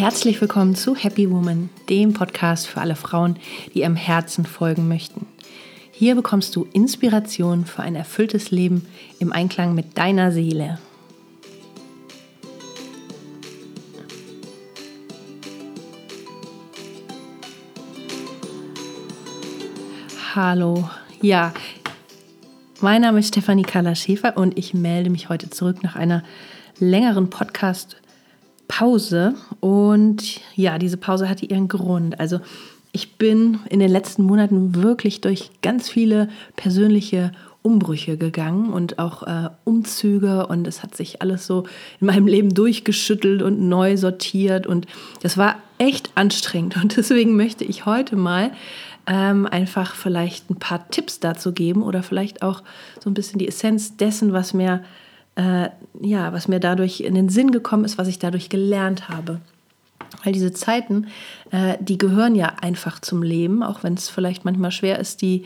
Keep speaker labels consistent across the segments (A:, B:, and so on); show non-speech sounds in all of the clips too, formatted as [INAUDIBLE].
A: Herzlich willkommen zu Happy Woman, dem Podcast für alle Frauen, die ihrem Herzen folgen möchten. Hier bekommst du Inspiration für ein erfülltes Leben im Einklang mit deiner Seele. Hallo, ja, mein Name ist Stefanie Kala Schäfer und ich melde mich heute zurück nach einer längeren Podcast-Pause. Und ja, diese Pause hatte ihren Grund. Also ich bin in den letzten Monaten wirklich durch ganz viele persönliche Umbrüche gegangen und auch äh, Umzüge und es hat sich alles so in meinem Leben durchgeschüttelt und neu sortiert und das war echt anstrengend und deswegen möchte ich heute mal ähm, einfach vielleicht ein paar Tipps dazu geben oder vielleicht auch so ein bisschen die Essenz dessen, was mir, äh, ja, was mir dadurch in den Sinn gekommen ist, was ich dadurch gelernt habe. Weil diese Zeiten, äh, die gehören ja einfach zum Leben, auch wenn es vielleicht manchmal schwer ist, die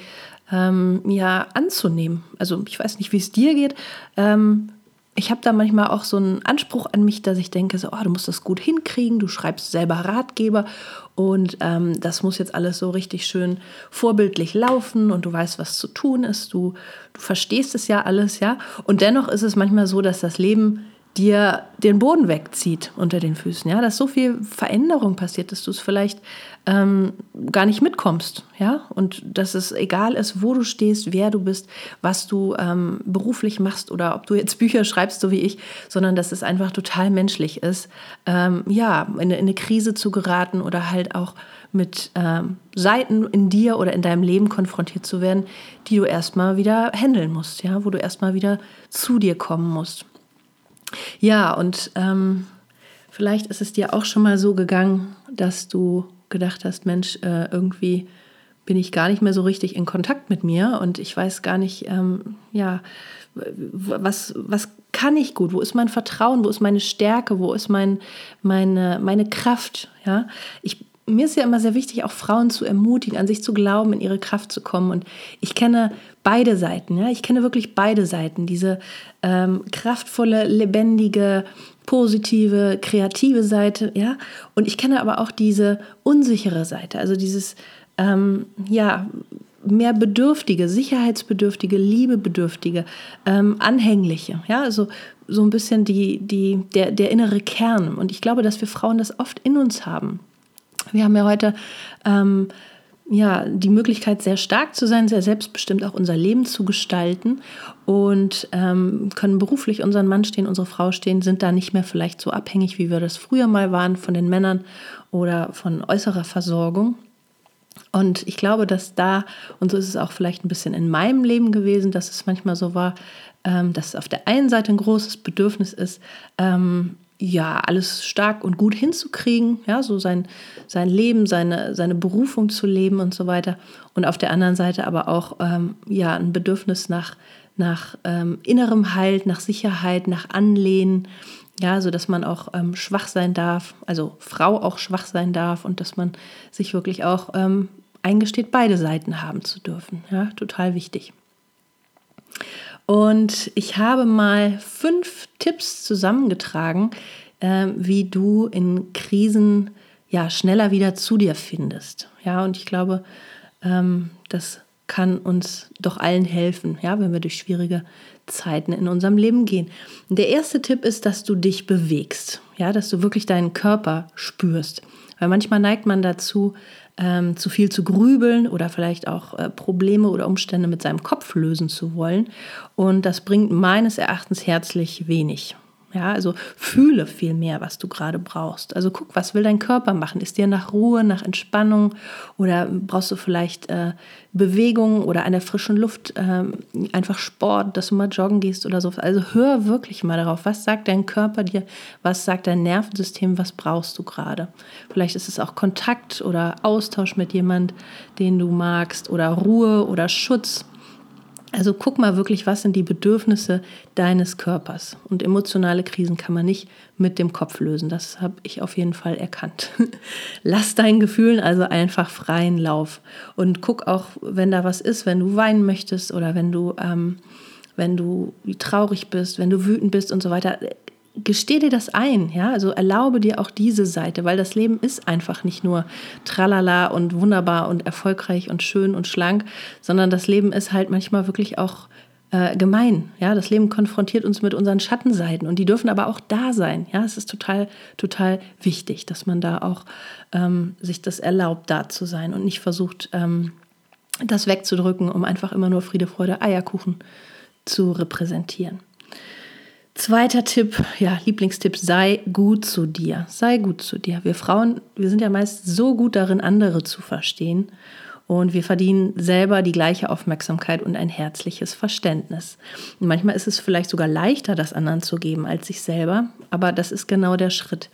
A: ähm, ja anzunehmen. Also ich weiß nicht, wie es dir geht. Ähm, ich habe da manchmal auch so einen Anspruch an mich, dass ich denke, so, oh, du musst das gut hinkriegen, du schreibst selber Ratgeber und ähm, das muss jetzt alles so richtig schön vorbildlich laufen und du weißt, was zu tun ist, du, du verstehst es ja alles, ja. Und dennoch ist es manchmal so, dass das Leben dir den Boden wegzieht unter den Füßen, ja, dass so viel Veränderung passiert, dass du es vielleicht ähm, gar nicht mitkommst, ja, und dass es egal ist, wo du stehst, wer du bist, was du ähm, beruflich machst oder ob du jetzt [LAUGHS] Bücher schreibst, so wie ich, sondern dass es einfach total menschlich ist, ähm, ja, in, in, eine Krise zu geraten oder halt auch mit ähm, Seiten in dir oder in deinem Leben konfrontiert zu werden, die du erstmal wieder handeln musst, ja, wo du erstmal wieder zu dir kommen musst. Ja, und ähm, vielleicht ist es dir auch schon mal so gegangen, dass du gedacht hast, Mensch, äh, irgendwie bin ich gar nicht mehr so richtig in Kontakt mit mir und ich weiß gar nicht, ähm, ja, was, was kann ich gut? Wo ist mein Vertrauen? Wo ist meine Stärke? Wo ist mein, meine, meine Kraft? Ja, ich mir ist ja immer sehr wichtig, auch Frauen zu ermutigen, an sich zu glauben, in ihre Kraft zu kommen. Und ich kenne beide Seiten. Ja? Ich kenne wirklich beide Seiten. Diese ähm, kraftvolle, lebendige, positive, kreative Seite. Ja? Und ich kenne aber auch diese unsichere Seite. Also dieses, ähm, ja, mehr bedürftige, sicherheitsbedürftige, liebebedürftige, ähm, anhängliche. Ja, also so ein bisschen die, die, der, der innere Kern. Und ich glaube, dass wir Frauen das oft in uns haben. Wir haben ja heute ähm, ja, die Möglichkeit, sehr stark zu sein, sehr selbstbestimmt auch unser Leben zu gestalten und ähm, können beruflich unseren Mann stehen, unsere Frau stehen, sind da nicht mehr vielleicht so abhängig, wie wir das früher mal waren von den Männern oder von äußerer Versorgung. Und ich glaube, dass da, und so ist es auch vielleicht ein bisschen in meinem Leben gewesen, dass es manchmal so war, ähm, dass auf der einen Seite ein großes Bedürfnis ist, ähm, ja, alles stark und gut hinzukriegen, ja, so sein, sein Leben, seine, seine Berufung zu leben und so weiter. Und auf der anderen Seite aber auch, ähm, ja, ein Bedürfnis nach, nach ähm, innerem Halt, nach Sicherheit, nach Anlehnen, ja, so dass man auch ähm, schwach sein darf, also Frau auch schwach sein darf und dass man sich wirklich auch ähm, eingesteht, beide Seiten haben zu dürfen, ja, total wichtig. Und ich habe mal fünf Tipps zusammengetragen, äh, wie du in Krisen ja schneller wieder zu dir findest. Ja, und ich glaube, ähm, das kann uns doch allen helfen, ja, wenn wir durch schwierige Zeiten in unserem Leben gehen. Der erste Tipp ist, dass du dich bewegst, ja, dass du wirklich deinen Körper spürst. Weil manchmal neigt man dazu, ähm, zu viel zu grübeln oder vielleicht auch äh, Probleme oder Umstände mit seinem Kopf lösen zu wollen. Und das bringt meines Erachtens herzlich wenig. Ja, also fühle viel mehr, was du gerade brauchst. Also guck, was will dein Körper machen? Ist dir nach Ruhe, nach Entspannung oder brauchst du vielleicht äh, Bewegung oder an der frischen Luft äh, einfach Sport, dass du mal joggen gehst oder so. Also hör wirklich mal darauf, was sagt dein Körper dir, was sagt dein Nervensystem, was brauchst du gerade? Vielleicht ist es auch Kontakt oder Austausch mit jemand, den du magst oder Ruhe oder Schutz. Also guck mal wirklich, was sind die Bedürfnisse deines Körpers. Und emotionale Krisen kann man nicht mit dem Kopf lösen. Das habe ich auf jeden Fall erkannt. [LAUGHS] Lass deinen Gefühlen also einfach freien Lauf. Und guck auch, wenn da was ist, wenn du weinen möchtest oder wenn du, ähm, wenn du traurig bist, wenn du wütend bist und so weiter. Gesteh dir das ein, ja, also erlaube dir auch diese Seite, weil das Leben ist einfach nicht nur tralala und wunderbar und erfolgreich und schön und schlank, sondern das Leben ist halt manchmal wirklich auch äh, gemein, ja, das Leben konfrontiert uns mit unseren Schattenseiten und die dürfen aber auch da sein, ja, es ist total, total wichtig, dass man da auch ähm, sich das erlaubt, da zu sein und nicht versucht, ähm, das wegzudrücken, um einfach immer nur Friede, Freude, Eierkuchen zu repräsentieren. Zweiter Tipp, ja, Lieblingstipp, sei gut zu dir. Sei gut zu dir. Wir Frauen, wir sind ja meist so gut darin, andere zu verstehen. Und wir verdienen selber die gleiche Aufmerksamkeit und ein herzliches Verständnis. Und manchmal ist es vielleicht sogar leichter, das anderen zu geben als sich selber. Aber das ist genau der Schritt.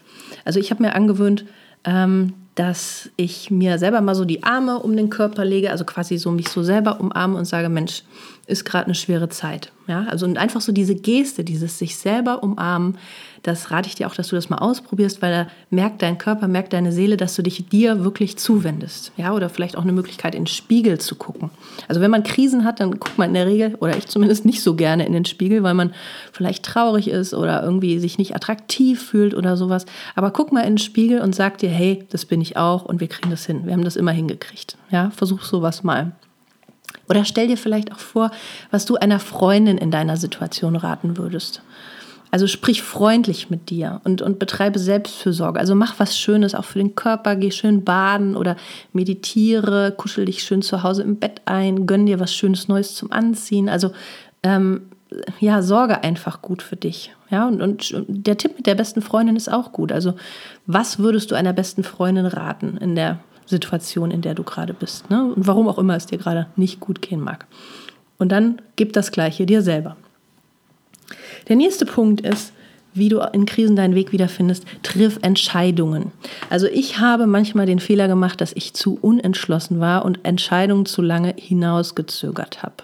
A: Also ich habe mir angewöhnt, ähm, dass ich mir selber mal so die Arme um den Körper lege, also quasi so mich so selber umarme und sage, Mensch, ist gerade eine schwere Zeit. Ja, also und einfach so diese Geste, dieses sich selber umarmen, das rate ich dir auch, dass du das mal ausprobierst, weil da merkt dein Körper, merkt deine Seele, dass du dich dir wirklich zuwendest. Ja, oder vielleicht auch eine Möglichkeit, in den Spiegel zu gucken. Also wenn man Krisen hat, dann guckt man in der Regel, oder ich zumindest nicht so gerne in den Spiegel, weil man vielleicht traurig ist oder irgendwie sich nicht attraktiv fühlt oder sowas. Aber guck mal in den Spiegel und sag dir, hey, das bin ich auch und wir kriegen das hin. Wir haben das immer hingekriegt. Ja, versuch sowas mal. Oder stell dir vielleicht auch vor, was du einer Freundin in deiner Situation raten würdest. Also sprich freundlich mit dir und, und betreibe Selbstfürsorge. Also mach was Schönes auch für den Körper, geh schön baden oder meditiere, kuschel dich schön zu Hause im Bett ein, gönn dir was Schönes Neues zum Anziehen. Also ähm, ja, sorge einfach gut für dich. Ja, und, und der Tipp mit der besten Freundin ist auch gut. Also, was würdest du einer besten Freundin raten in der Situation, in der du gerade bist. Ne? Und warum auch immer es dir gerade nicht gut gehen mag. Und dann gib das Gleiche dir selber. Der nächste Punkt ist, wie du in Krisen deinen Weg wiederfindest, triff Entscheidungen. Also ich habe manchmal den Fehler gemacht, dass ich zu unentschlossen war und Entscheidungen zu lange hinausgezögert habe.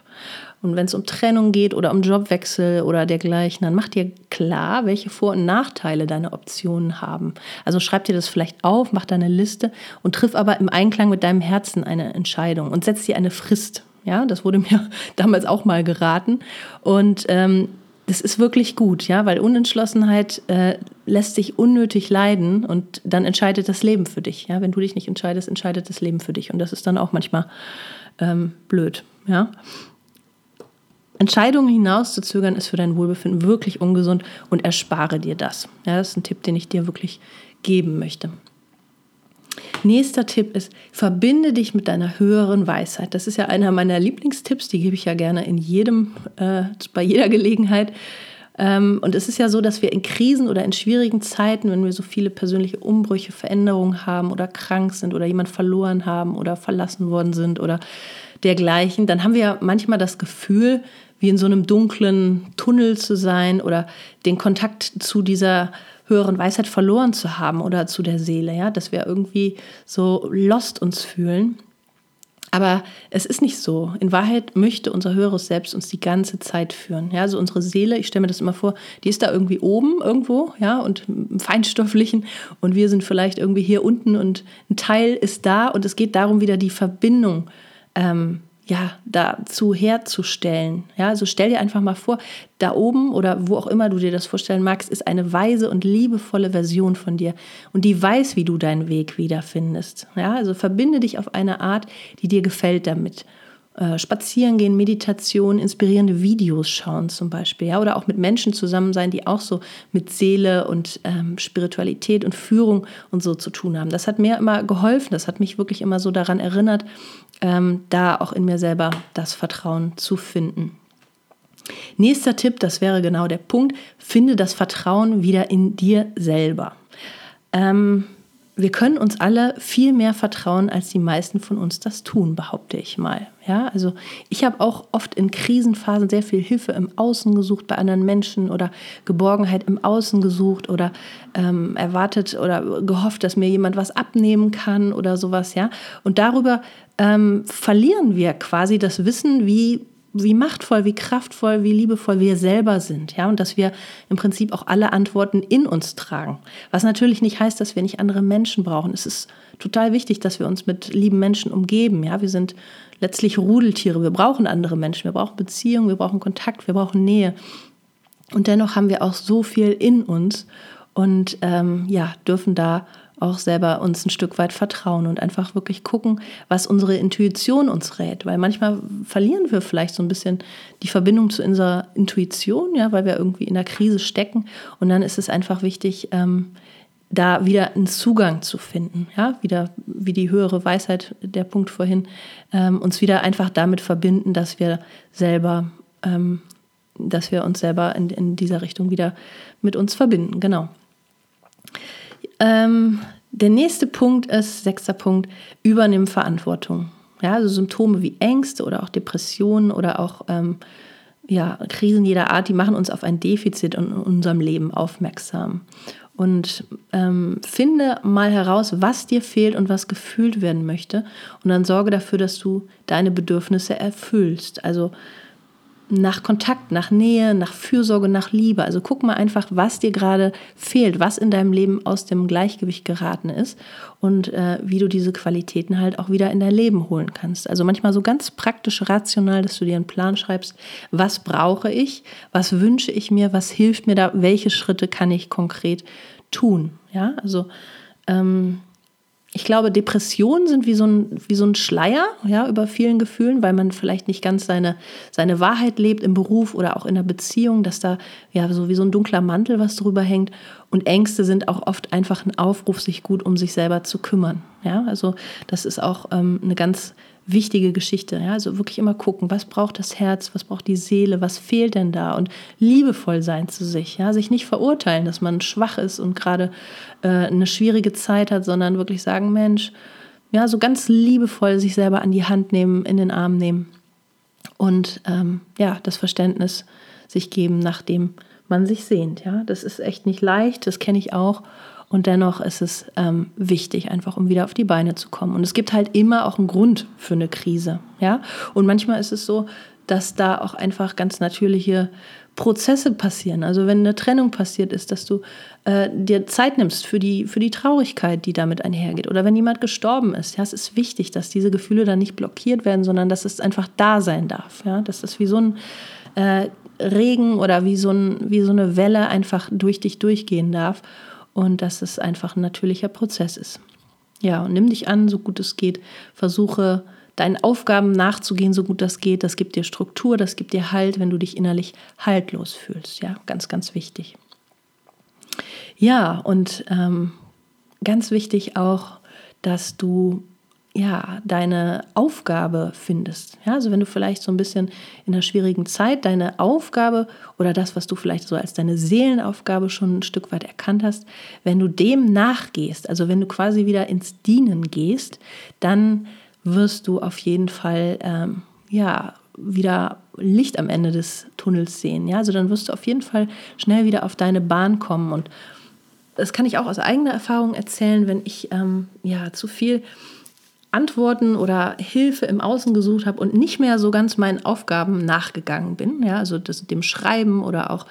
A: Und wenn es um Trennung geht oder um Jobwechsel oder dergleichen, dann mach dir klar, welche Vor- und Nachteile deine Optionen haben. Also schreib dir das vielleicht auf, mach deine Liste und triff aber im Einklang mit deinem Herzen eine Entscheidung und setz dir eine Frist. Ja, das wurde mir [LAUGHS] damals auch mal geraten. Und ähm, das ist wirklich gut, ja, weil Unentschlossenheit äh, lässt sich unnötig leiden und dann entscheidet das Leben für dich. Ja, wenn du dich nicht entscheidest, entscheidet das Leben für dich und das ist dann auch manchmal ähm, blöd. Ja, Entscheidungen hinauszuzögern ist für dein Wohlbefinden wirklich ungesund und erspare dir das. Ja, das ist ein Tipp, den ich dir wirklich geben möchte. Nächster Tipp ist, verbinde dich mit deiner höheren Weisheit. Das ist ja einer meiner Lieblingstipps, die gebe ich ja gerne in jedem, äh, bei jeder Gelegenheit. Ähm, und es ist ja so, dass wir in Krisen oder in schwierigen Zeiten, wenn wir so viele persönliche Umbrüche, Veränderungen haben oder krank sind oder jemand verloren haben oder verlassen worden sind oder dergleichen, dann haben wir manchmal das Gefühl, wie in so einem dunklen Tunnel zu sein oder den Kontakt zu dieser höheren Weisheit verloren zu haben oder zu der Seele, ja, dass wir irgendwie so lost uns fühlen. Aber es ist nicht so. In Wahrheit möchte unser höheres Selbst uns die ganze Zeit führen. Ja, also unsere Seele, ich stelle mir das immer vor, die ist da irgendwie oben irgendwo, ja, und im Feinstofflichen und wir sind vielleicht irgendwie hier unten und ein Teil ist da und es geht darum, wieder die Verbindung ähm, ja, dazu herzustellen. Ja, also stell dir einfach mal vor, da oben oder wo auch immer du dir das vorstellen magst, ist eine weise und liebevolle Version von dir und die weiß, wie du deinen Weg wiederfindest. Ja, also verbinde dich auf eine Art, die dir gefällt damit. Äh, spazieren gehen, Meditation, inspirierende Videos schauen zum Beispiel, ja, oder auch mit Menschen zusammen sein, die auch so mit Seele und ähm, Spiritualität und Führung und so zu tun haben. Das hat mir immer geholfen, das hat mich wirklich immer so daran erinnert, ähm, da auch in mir selber das Vertrauen zu finden. Nächster Tipp, das wäre genau der Punkt, finde das Vertrauen wieder in dir selber. Ähm, wir können uns alle viel mehr vertrauen, als die meisten von uns das tun, behaupte ich mal. Ja, also ich habe auch oft in Krisenphasen sehr viel Hilfe im Außen gesucht bei anderen Menschen oder Geborgenheit im Außen gesucht oder ähm, erwartet oder gehofft, dass mir jemand was abnehmen kann oder sowas. Ja, und darüber ähm, verlieren wir quasi das Wissen, wie wie machtvoll, wie kraftvoll, wie liebevoll wir selber sind, ja, und dass wir im Prinzip auch alle Antworten in uns tragen. Was natürlich nicht heißt, dass wir nicht andere Menschen brauchen. Es ist total wichtig, dass wir uns mit lieben Menschen umgeben, ja. Wir sind letztlich Rudeltiere. Wir brauchen andere Menschen, wir brauchen Beziehungen, wir brauchen Kontakt, wir brauchen Nähe. Und dennoch haben wir auch so viel in uns und ähm, ja, dürfen da auch selber uns ein Stück weit vertrauen und einfach wirklich gucken, was unsere Intuition uns rät. Weil manchmal verlieren wir vielleicht so ein bisschen die Verbindung zu unserer Intuition, ja, weil wir irgendwie in der Krise stecken. Und dann ist es einfach wichtig, ähm, da wieder einen Zugang zu finden, ja, wieder wie die höhere Weisheit, der Punkt vorhin, ähm, uns wieder einfach damit verbinden, dass wir selber, ähm, dass wir uns selber in, in dieser Richtung wieder mit uns verbinden, genau. Ähm, der nächste Punkt ist, sechster Punkt, übernehmen Verantwortung. Ja, also Symptome wie Ängste oder auch Depressionen oder auch ähm, ja, Krisen jeder Art, die machen uns auf ein Defizit in unserem Leben aufmerksam. Und ähm, finde mal heraus, was dir fehlt und was gefühlt werden möchte. Und dann sorge dafür, dass du deine Bedürfnisse erfüllst. Also nach Kontakt, nach Nähe, nach Fürsorge, nach Liebe. Also guck mal einfach, was dir gerade fehlt, was in deinem Leben aus dem Gleichgewicht geraten ist und äh, wie du diese Qualitäten halt auch wieder in dein Leben holen kannst. Also manchmal so ganz praktisch, rational, dass du dir einen Plan schreibst, was brauche ich, was wünsche ich mir, was hilft mir da, welche Schritte kann ich konkret tun. Ja, also ähm, ich glaube, Depressionen sind wie so ein, wie so ein Schleier ja, über vielen Gefühlen, weil man vielleicht nicht ganz seine, seine Wahrheit lebt im Beruf oder auch in der Beziehung, dass da ja so wie so ein dunkler Mantel was drüber hängt. Und Ängste sind auch oft einfach ein Aufruf, sich gut um sich selber zu kümmern. Ja, also das ist auch ähm, eine ganz wichtige Geschichte. Ja? Also wirklich immer gucken, was braucht das Herz, was braucht die Seele, was fehlt denn da und liebevoll sein zu sich. Ja? Sich nicht verurteilen, dass man schwach ist und gerade äh, eine schwierige Zeit hat, sondern wirklich sagen, Mensch, ja, so ganz liebevoll sich selber an die Hand nehmen, in den Arm nehmen und ähm, ja, das Verständnis sich geben, nachdem man sich sehnt. Ja, das ist echt nicht leicht, das kenne ich auch. Und dennoch ist es ähm, wichtig, einfach um wieder auf die Beine zu kommen. Und es gibt halt immer auch einen Grund für eine Krise. Ja? Und manchmal ist es so, dass da auch einfach ganz natürliche Prozesse passieren. Also wenn eine Trennung passiert ist, dass du äh, dir Zeit nimmst für die, für die Traurigkeit, die damit einhergeht. Oder wenn jemand gestorben ist. Ja, es ist wichtig, dass diese Gefühle dann nicht blockiert werden, sondern dass es einfach da sein darf. Ja, dass das wie so ein äh, Regen oder wie so, ein, wie so eine Welle einfach durch dich durchgehen darf und dass es einfach ein natürlicher Prozess ist. Ja, und nimm dich an, so gut es geht. Versuche deinen Aufgaben nachzugehen, so gut das geht. Das gibt dir Struktur, das gibt dir Halt, wenn du dich innerlich haltlos fühlst. Ja, ganz, ganz wichtig. Ja, und ähm, ganz wichtig auch, dass du ja, deine Aufgabe findest. Ja, also wenn du vielleicht so ein bisschen in einer schwierigen Zeit deine Aufgabe oder das, was du vielleicht so als deine Seelenaufgabe schon ein Stück weit erkannt hast, wenn du dem nachgehst, also wenn du quasi wieder ins Dienen gehst, dann wirst du auf jeden Fall ähm, ja wieder Licht am Ende des Tunnels sehen. Ja, also dann wirst du auf jeden Fall schnell wieder auf deine Bahn kommen und das kann ich auch aus eigener Erfahrung erzählen, wenn ich ähm, ja zu viel Antworten oder Hilfe im Außen gesucht habe und nicht mehr so ganz meinen Aufgaben nachgegangen bin, ja, also das, dem Schreiben oder auch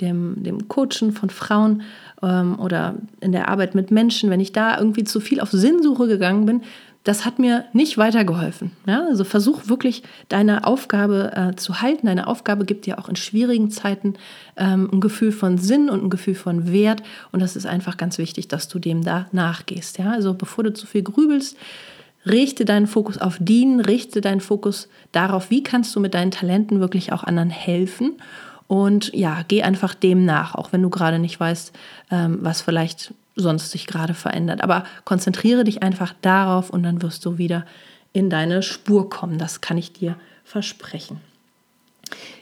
A: dem, dem Coachen von Frauen ähm, oder in der Arbeit mit Menschen, wenn ich da irgendwie zu viel auf Sinnsuche gegangen bin, das hat mir nicht weitergeholfen. Ja? Also versuch wirklich deine Aufgabe äh, zu halten. Deine Aufgabe gibt dir auch in schwierigen Zeiten ähm, ein Gefühl von Sinn und ein Gefühl von Wert. Und das ist einfach ganz wichtig, dass du dem da nachgehst. Ja? Also bevor du zu viel grübelst, richte deinen Fokus auf Dienen, richte deinen Fokus darauf, wie kannst du mit deinen Talenten wirklich auch anderen helfen. Und ja, geh einfach dem nach, auch wenn du gerade nicht weißt, ähm, was vielleicht sonst sich gerade verändert. Aber konzentriere dich einfach darauf und dann wirst du wieder in deine Spur kommen. Das kann ich dir versprechen.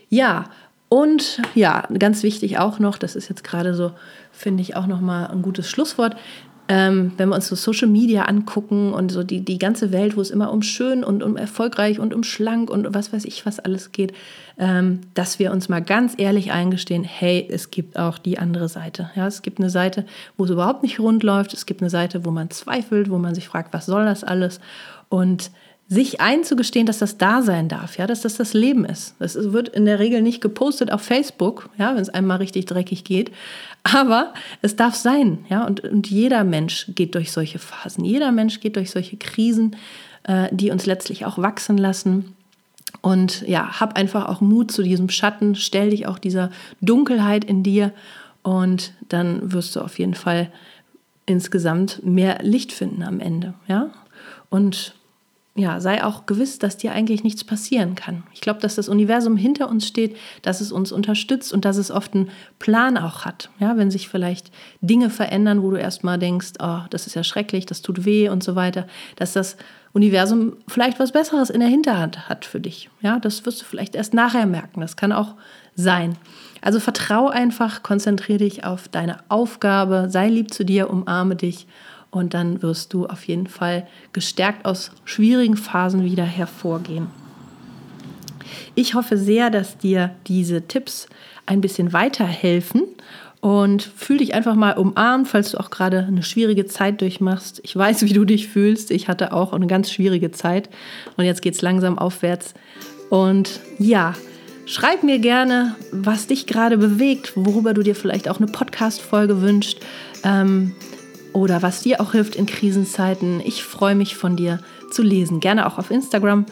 A: Ja, und ja, ganz wichtig auch noch, das ist jetzt gerade so, finde ich auch noch mal ein gutes Schlusswort. Ähm, wenn wir uns so Social Media angucken und so die, die ganze Welt, wo es immer um schön und um erfolgreich und um schlank und was weiß ich, was alles geht, ähm, dass wir uns mal ganz ehrlich eingestehen, hey, es gibt auch die andere Seite. Ja, es gibt eine Seite, wo es überhaupt nicht rund läuft. Es gibt eine Seite, wo man zweifelt, wo man sich fragt, was soll das alles? Und sich einzugestehen, dass das da sein darf, ja, dass das das Leben ist. Das wird in der Regel nicht gepostet auf Facebook, ja, wenn es einem mal richtig dreckig geht, aber es darf sein, ja, und, und jeder Mensch geht durch solche Phasen, jeder Mensch geht durch solche Krisen, äh, die uns letztlich auch wachsen lassen Und ja, hab einfach auch Mut zu diesem Schatten, stell dich auch dieser Dunkelheit in dir und dann wirst du auf jeden Fall insgesamt mehr Licht finden am Ende, ja? Und ja, sei auch gewiss, dass dir eigentlich nichts passieren kann. Ich glaube, dass das Universum hinter uns steht, dass es uns unterstützt und dass es oft einen Plan auch hat. Ja, wenn sich vielleicht Dinge verändern, wo du erstmal denkst, oh, das ist ja schrecklich, das tut weh und so weiter, dass das Universum vielleicht was Besseres in der Hinterhand hat für dich. Ja, das wirst du vielleicht erst nachher merken. Das kann auch sein. Also vertrau einfach, konzentriere dich auf deine Aufgabe, sei lieb zu dir, umarme dich und dann wirst du auf jeden Fall gestärkt aus schwierigen Phasen wieder hervorgehen. Ich hoffe sehr, dass dir diese Tipps ein bisschen weiterhelfen und fühl dich einfach mal umarmt, falls du auch gerade eine schwierige Zeit durchmachst. Ich weiß, wie du dich fühlst. Ich hatte auch eine ganz schwierige Zeit und jetzt geht es langsam aufwärts. Und ja, schreib mir gerne, was dich gerade bewegt, worüber du dir vielleicht auch eine Podcast-Folge wünschst. Ähm, oder was dir auch hilft in Krisenzeiten. Ich freue mich von dir zu lesen. Gerne auch auf Instagram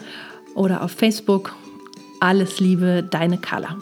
A: oder auf Facebook. Alles Liebe, deine Carla.